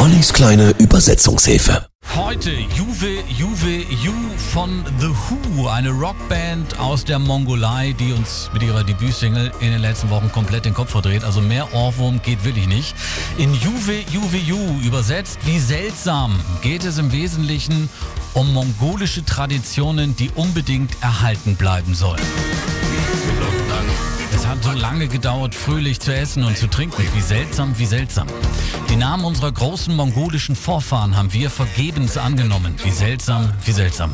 Ollis kleine Übersetzungshilfe. Heute Juve Juve Ju von The Who, eine Rockband aus der Mongolei, die uns mit ihrer Debütsingle in den letzten Wochen komplett den Kopf verdreht. Also mehr Ohrwurm geht wirklich nicht. In Juve Juve Ju, übersetzt wie seltsam, geht es im Wesentlichen um mongolische Traditionen, die unbedingt erhalten bleiben sollen. Hat so lange gedauert, fröhlich zu essen und zu trinken. Wie seltsam, wie seltsam. Die Namen unserer großen mongolischen Vorfahren haben wir vergebens angenommen. Wie seltsam, wie seltsam.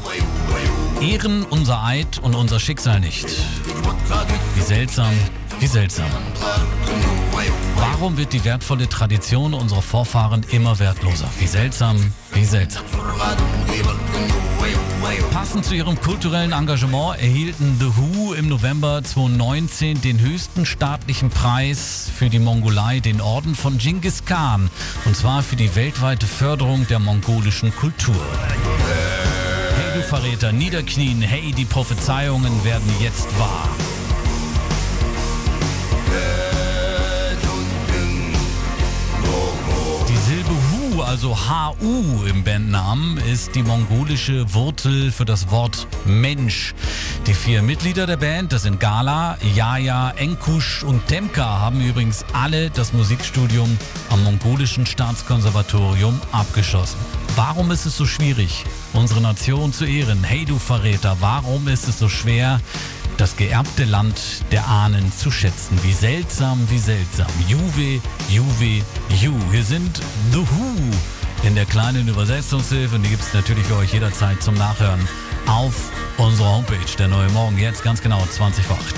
Ehren unser Eid und unser Schicksal nicht. Wie seltsam, wie seltsam. Warum wird die wertvolle Tradition unserer Vorfahren immer wertloser? Wie seltsam, wie seltsam. Passend zu ihrem kulturellen Engagement erhielten The Who im November 2019 den höchsten staatlichen Preis für die Mongolei, den Orden von Genghis Khan, und zwar für die weltweite Förderung der mongolischen Kultur. Hey du Verräter, niederknien, hey, die Prophezeiungen werden jetzt wahr. Also HU im Bandnamen, ist die mongolische Wurzel für das Wort Mensch. Die vier Mitglieder der Band, das sind Gala, Yaya, Enkush und Temka, haben übrigens alle das Musikstudium am mongolischen Staatskonservatorium abgeschossen. Warum ist es so schwierig, unsere Nation zu ehren? Hey du Verräter, warum ist es so schwer, das geerbte Land der Ahnen zu schätzen. Wie seltsam, wie seltsam. Juve, Juve, Ju. Wir sind The Who in der kleinen Übersetzungshilfe und die gibt es natürlich für euch jederzeit zum Nachhören auf unserer Homepage. Der neue Morgen jetzt ganz genau 20 vor 8.